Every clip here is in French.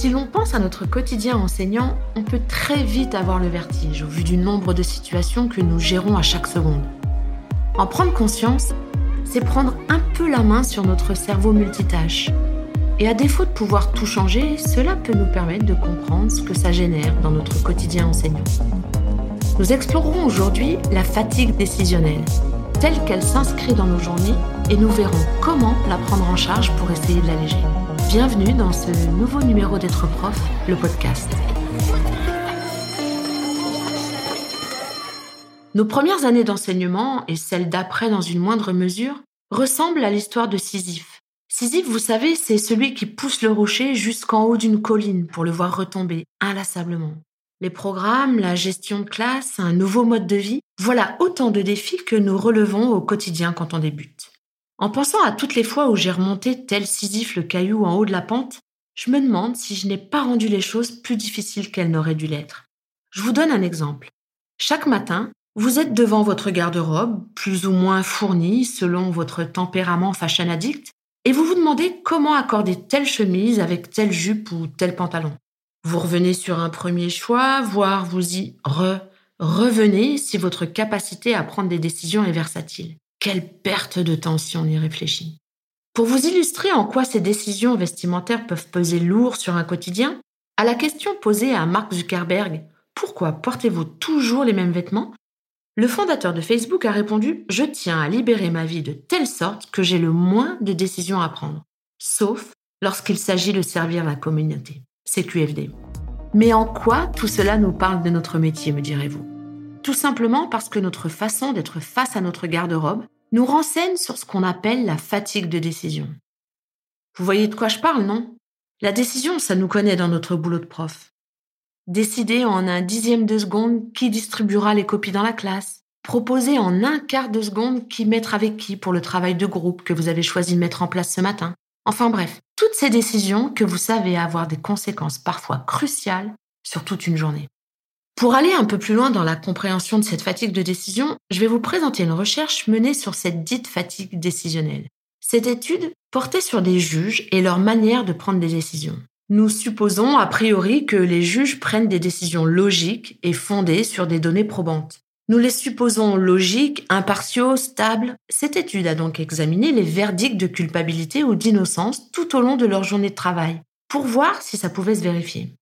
Si l'on pense à notre quotidien enseignant, on peut très vite avoir le vertige au vu du nombre de situations que nous gérons à chaque seconde. En prendre conscience, c'est prendre un peu la main sur notre cerveau multitâche. Et à défaut de pouvoir tout changer, cela peut nous permettre de comprendre ce que ça génère dans notre quotidien enseignant. Nous explorerons aujourd'hui la fatigue décisionnelle, telle qu'elle s'inscrit dans nos journées, et nous verrons comment la prendre en charge pour essayer de l'alléger. Bienvenue dans ce nouveau numéro d'être prof, le podcast. Nos premières années d'enseignement, et celles d'après dans une moindre mesure, ressemblent à l'histoire de Sisyphe. Sisyphe, vous savez, c'est celui qui pousse le rocher jusqu'en haut d'une colline pour le voir retomber inlassablement. Les programmes, la gestion de classe, un nouveau mode de vie, voilà autant de défis que nous relevons au quotidien quand on débute. En pensant à toutes les fois où j'ai remonté tel Sisyphe le caillou en haut de la pente, je me demande si je n'ai pas rendu les choses plus difficiles qu'elles n'auraient dû l'être. Je vous donne un exemple. Chaque matin, vous êtes devant votre garde-robe, plus ou moins fournie selon votre tempérament fashion addict, et vous vous demandez comment accorder telle chemise avec telle jupe ou tel pantalon. Vous revenez sur un premier choix, voire vous y re, revenez si votre capacité à prendre des décisions est versatile. Quelle perte de temps si on y réfléchit. Pour vous illustrer en quoi ces décisions vestimentaires peuvent peser lourd sur un quotidien, à la question posée à Mark Zuckerberg Pourquoi portez-vous toujours les mêmes vêtements? Le fondateur de Facebook a répondu Je tiens à libérer ma vie de telle sorte que j'ai le moins de décisions à prendre, sauf lorsqu'il s'agit de servir la communauté. C'est QFD. Mais en quoi tout cela nous parle de notre métier, me direz-vous? Tout simplement parce que notre façon d'être face à notre garde-robe nous renseigne sur ce qu'on appelle la fatigue de décision. Vous voyez de quoi je parle, non? La décision, ça nous connaît dans notre boulot de prof. Décider en un dixième de seconde qui distribuera les copies dans la classe. Proposer en un quart de seconde qui mettre avec qui pour le travail de groupe que vous avez choisi de mettre en place ce matin. Enfin bref, toutes ces décisions que vous savez avoir des conséquences parfois cruciales sur toute une journée. Pour aller un peu plus loin dans la compréhension de cette fatigue de décision, je vais vous présenter une recherche menée sur cette dite fatigue décisionnelle. Cette étude portait sur des juges et leur manière de prendre des décisions. Nous supposons a priori que les juges prennent des décisions logiques et fondées sur des données probantes. Nous les supposons logiques, impartiaux, stables. Cette étude a donc examiné les verdicts de culpabilité ou d'innocence tout au long de leur journée de travail, pour voir si ça pouvait se vérifier.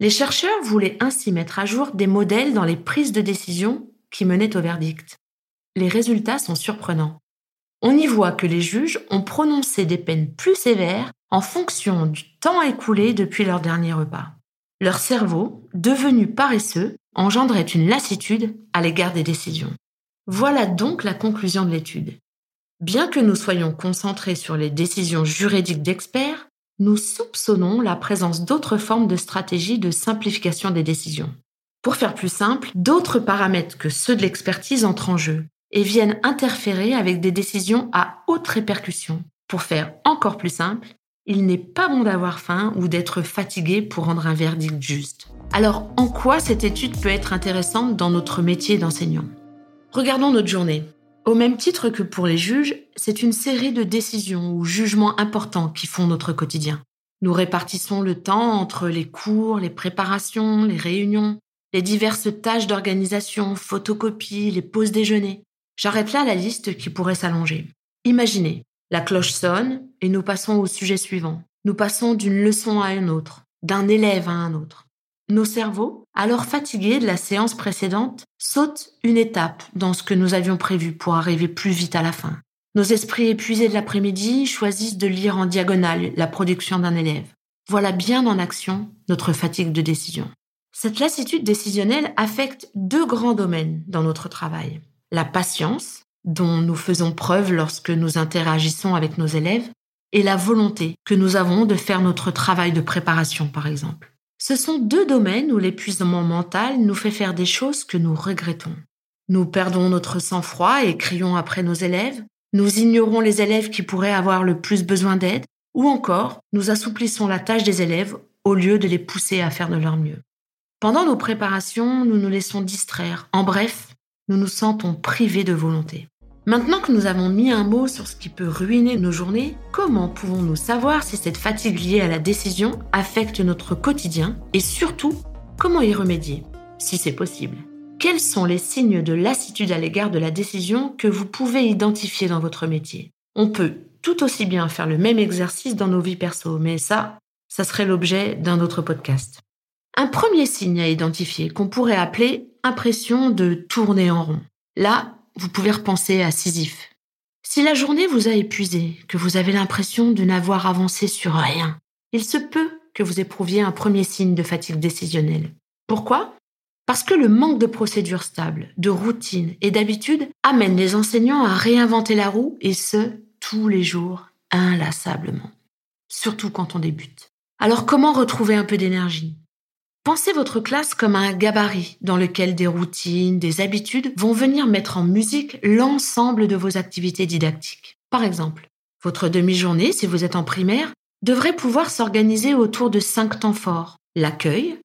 Les chercheurs voulaient ainsi mettre à jour des modèles dans les prises de décision qui menaient au verdict. Les résultats sont surprenants. On y voit que les juges ont prononcé des peines plus sévères en fonction du temps écoulé depuis leur dernier repas. Leur cerveau, devenu paresseux, engendrait une lassitude à l'égard des décisions. Voilà donc la conclusion de l'étude. Bien que nous soyons concentrés sur les décisions juridiques d'experts, nous soupçonnons la présence d'autres formes de stratégies de simplification des décisions. Pour faire plus simple, d'autres paramètres que ceux de l'expertise entrent en jeu et viennent interférer avec des décisions à haute répercussion. Pour faire encore plus simple, il n'est pas bon d'avoir faim ou d'être fatigué pour rendre un verdict juste. Alors, en quoi cette étude peut être intéressante dans notre métier d'enseignant? Regardons notre journée. Au même titre que pour les juges, c'est une série de décisions ou jugements importants qui font notre quotidien. Nous répartissons le temps entre les cours, les préparations, les réunions, les diverses tâches d'organisation, photocopies, les pauses déjeuner. J'arrête là la liste qui pourrait s'allonger. Imaginez, la cloche sonne et nous passons au sujet suivant. Nous passons d'une leçon à une autre, d'un élève à un autre. Nos cerveaux, alors fatigués de la séance précédente, sautent une étape dans ce que nous avions prévu pour arriver plus vite à la fin. Nos esprits épuisés de l'après-midi choisissent de lire en diagonale la production d'un élève. Voilà bien en action notre fatigue de décision. Cette lassitude décisionnelle affecte deux grands domaines dans notre travail. La patience, dont nous faisons preuve lorsque nous interagissons avec nos élèves, et la volonté que nous avons de faire notre travail de préparation, par exemple. Ce sont deux domaines où l'épuisement mental nous fait faire des choses que nous regrettons. Nous perdons notre sang-froid et crions après nos élèves, nous ignorons les élèves qui pourraient avoir le plus besoin d'aide, ou encore nous assouplissons la tâche des élèves au lieu de les pousser à faire de leur mieux. Pendant nos préparations, nous nous laissons distraire. En bref, nous nous sentons privés de volonté. Maintenant que nous avons mis un mot sur ce qui peut ruiner nos journées, comment pouvons-nous savoir si cette fatigue liée à la décision affecte notre quotidien et surtout comment y remédier, si c'est possible? Quels sont les signes de lassitude à l'égard de la décision que vous pouvez identifier dans votre métier? On peut tout aussi bien faire le même exercice dans nos vies perso, mais ça, ça serait l'objet d'un autre podcast. Un premier signe à identifier qu'on pourrait appeler impression de tourner en rond. Là, vous pouvez repenser à Sisyphe. Si la journée vous a épuisé, que vous avez l'impression de n'avoir avancé sur rien, il se peut que vous éprouviez un premier signe de fatigue décisionnelle. Pourquoi? Parce que le manque de procédures stables, de routine et d'habitude amène les enseignants à réinventer la roue et ce, tous les jours, inlassablement. Surtout quand on débute. Alors comment retrouver un peu d'énergie? Pensez votre classe comme un gabarit dans lequel des routines, des habitudes vont venir mettre en musique l'ensemble de vos activités didactiques. Par exemple, votre demi-journée, si vous êtes en primaire, devrait pouvoir s'organiser autour de cinq temps forts. L'accueil,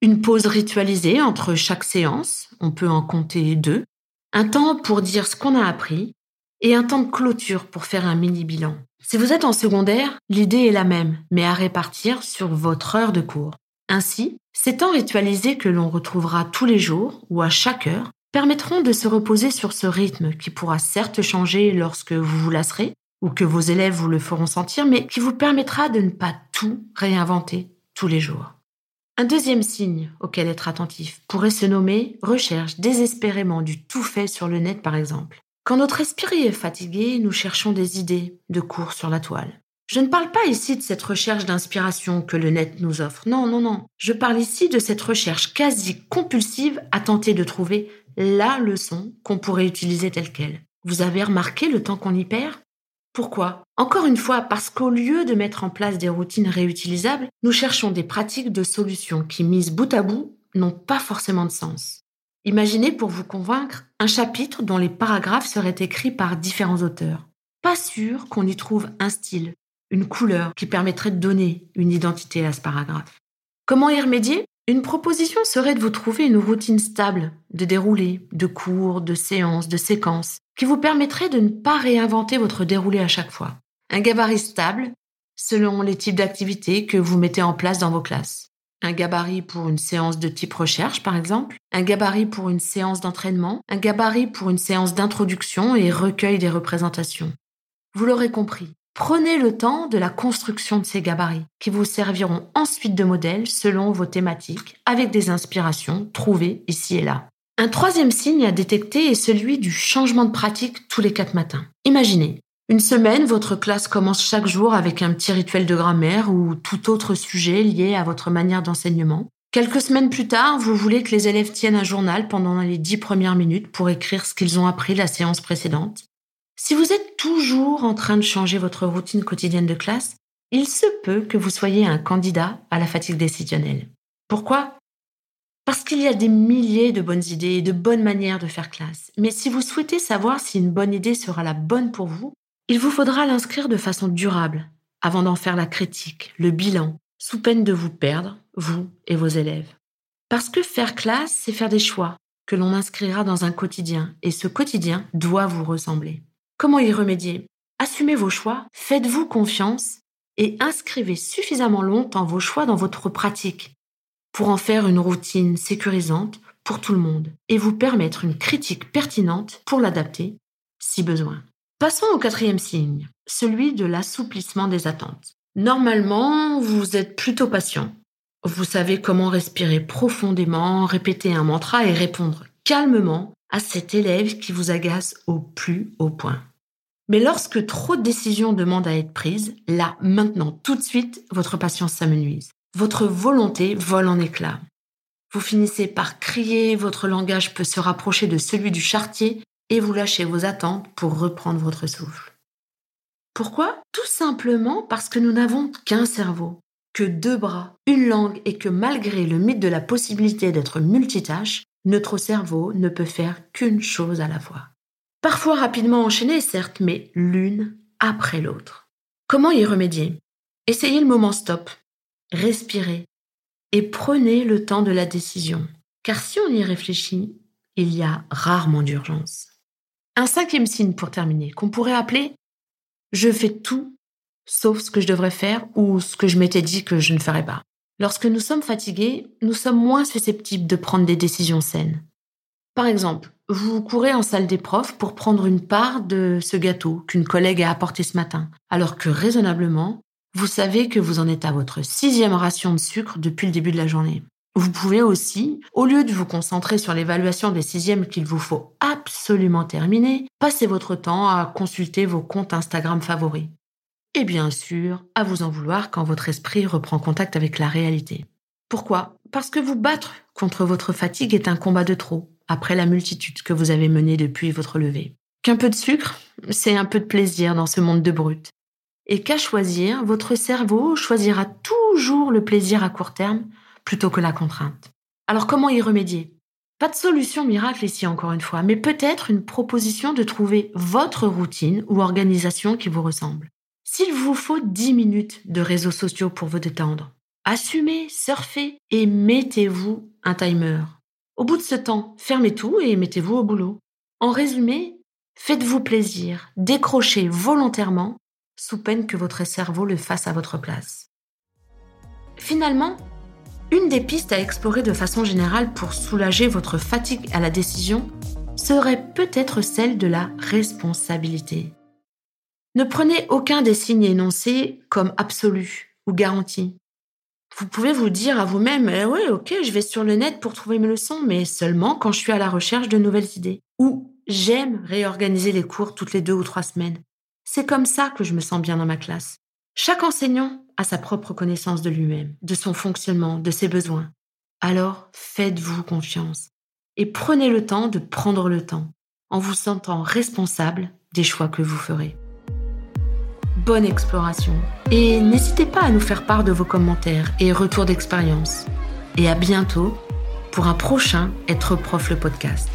une pause ritualisée entre chaque séance, on peut en compter deux, un temps pour dire ce qu'on a appris, et un temps de clôture pour faire un mini bilan. Si vous êtes en secondaire, l'idée est la même, mais à répartir sur votre heure de cours. Ainsi, ces temps ritualisés que l'on retrouvera tous les jours ou à chaque heure permettront de se reposer sur ce rythme qui pourra certes changer lorsque vous vous lasserez ou que vos élèves vous le feront sentir, mais qui vous permettra de ne pas tout réinventer tous les jours. Un deuxième signe auquel être attentif pourrait se nommer recherche désespérément du tout fait sur le net par exemple. Quand notre esprit est fatigué, nous cherchons des idées de cours sur la toile. Je ne parle pas ici de cette recherche d'inspiration que le net nous offre. Non, non, non. Je parle ici de cette recherche quasi compulsive à tenter de trouver la leçon qu'on pourrait utiliser telle qu'elle. Vous avez remarqué le temps qu'on y perd? Pourquoi? Encore une fois, parce qu'au lieu de mettre en place des routines réutilisables, nous cherchons des pratiques de solutions qui, mises bout à bout, n'ont pas forcément de sens. Imaginez pour vous convaincre un chapitre dont les paragraphes seraient écrits par différents auteurs. Pas sûr qu'on y trouve un style, une couleur qui permettrait de donner une identité à ce paragraphe. Comment y remédier? Une proposition serait de vous trouver une routine stable de déroulé, de cours, de séances, de séquences, qui vous permettrait de ne pas réinventer votre déroulé à chaque fois. Un gabarit stable selon les types d'activités que vous mettez en place dans vos classes. Un gabarit pour une séance de type recherche, par exemple. Un gabarit pour une séance d'entraînement. Un gabarit pour une séance d'introduction et recueil des représentations. Vous l'aurez compris, Prenez le temps de la construction de ces gabarits, qui vous serviront ensuite de modèle selon vos thématiques, avec des inspirations trouvées ici et là. Un troisième signe à détecter est celui du changement de pratique tous les quatre matins. Imaginez, une semaine, votre classe commence chaque jour avec un petit rituel de grammaire ou tout autre sujet lié à votre manière d'enseignement. Quelques semaines plus tard, vous voulez que les élèves tiennent un journal pendant les dix premières minutes pour écrire ce qu'ils ont appris la séance précédente. Si vous êtes toujours en train de changer votre routine quotidienne de classe, il se peut que vous soyez un candidat à la fatigue décisionnelle. Pourquoi? Parce qu'il y a des milliers de bonnes idées et de bonnes manières de faire classe. Mais si vous souhaitez savoir si une bonne idée sera la bonne pour vous, il vous faudra l'inscrire de façon durable avant d'en faire la critique, le bilan, sous peine de vous perdre, vous et vos élèves. Parce que faire classe, c'est faire des choix que l'on inscrira dans un quotidien, et ce quotidien doit vous ressembler. Comment y remédier? Assumez vos choix, faites-vous confiance et inscrivez suffisamment longtemps vos choix dans votre pratique pour en faire une routine sécurisante pour tout le monde et vous permettre une critique pertinente pour l'adapter si besoin. Passons au quatrième signe, celui de l'assouplissement des attentes. Normalement, vous êtes plutôt patient. Vous savez comment respirer profondément, répéter un mantra et répondre calmement à cet élève qui vous agace au plus haut point. Mais lorsque trop de décisions demandent à être prises, là, maintenant, tout de suite, votre patience s'amenuise. Votre volonté vole en éclats. Vous finissez par crier, votre langage peut se rapprocher de celui du chartier et vous lâchez vos attentes pour reprendre votre souffle. Pourquoi? Tout simplement parce que nous n'avons qu'un cerveau, que deux bras, une langue et que malgré le mythe de la possibilité d'être multitâche, notre cerveau ne peut faire qu'une chose à la fois. Parfois rapidement enchaînées, certes, mais l'une après l'autre. Comment y remédier? Essayez le moment stop, respirez et prenez le temps de la décision. Car si on y réfléchit, il y a rarement d'urgence. Un cinquième signe pour terminer, qu'on pourrait appeler je fais tout sauf ce que je devrais faire ou ce que je m'étais dit que je ne ferais pas. Lorsque nous sommes fatigués, nous sommes moins susceptibles de prendre des décisions saines. Par exemple, vous courez en salle des profs pour prendre une part de ce gâteau qu'une collègue a apporté ce matin, alors que raisonnablement, vous savez que vous en êtes à votre sixième ration de sucre depuis le début de la journée. Vous pouvez aussi, au lieu de vous concentrer sur l'évaluation des sixièmes qu'il vous faut absolument terminer, passer votre temps à consulter vos comptes Instagram favoris. Et bien sûr, à vous en vouloir quand votre esprit reprend contact avec la réalité. Pourquoi? Parce que vous battre contre votre fatigue est un combat de trop, après la multitude que vous avez menée depuis votre levée. Qu'un peu de sucre, c'est un peu de plaisir dans ce monde de brut. Et qu'à choisir, votre cerveau choisira toujours le plaisir à court terme plutôt que la contrainte. Alors comment y remédier? Pas de solution miracle ici encore une fois, mais peut-être une proposition de trouver votre routine ou organisation qui vous ressemble. S'il vous faut 10 minutes de réseaux sociaux pour vous détendre, assumez, surfez et mettez-vous un timer. Au bout de ce temps, fermez tout et mettez-vous au boulot. En résumé, faites-vous plaisir, décrochez volontairement, sous peine que votre cerveau le fasse à votre place. Finalement, une des pistes à explorer de façon générale pour soulager votre fatigue à la décision serait peut-être celle de la responsabilité. Ne prenez aucun des signes énoncés comme absolu ou garanti. Vous pouvez vous dire à vous-même, eh oui, ok, je vais sur le net pour trouver mes leçons, mais seulement quand je suis à la recherche de nouvelles idées. Ou j'aime réorganiser les cours toutes les deux ou trois semaines. C'est comme ça que je me sens bien dans ma classe. Chaque enseignant a sa propre connaissance de lui-même, de son fonctionnement, de ses besoins. Alors faites-vous confiance et prenez le temps de prendre le temps en vous sentant responsable des choix que vous ferez bonne exploration. Et n'hésitez pas à nous faire part de vos commentaires et retours d'expérience. Et à bientôt pour un prochain Être prof le podcast.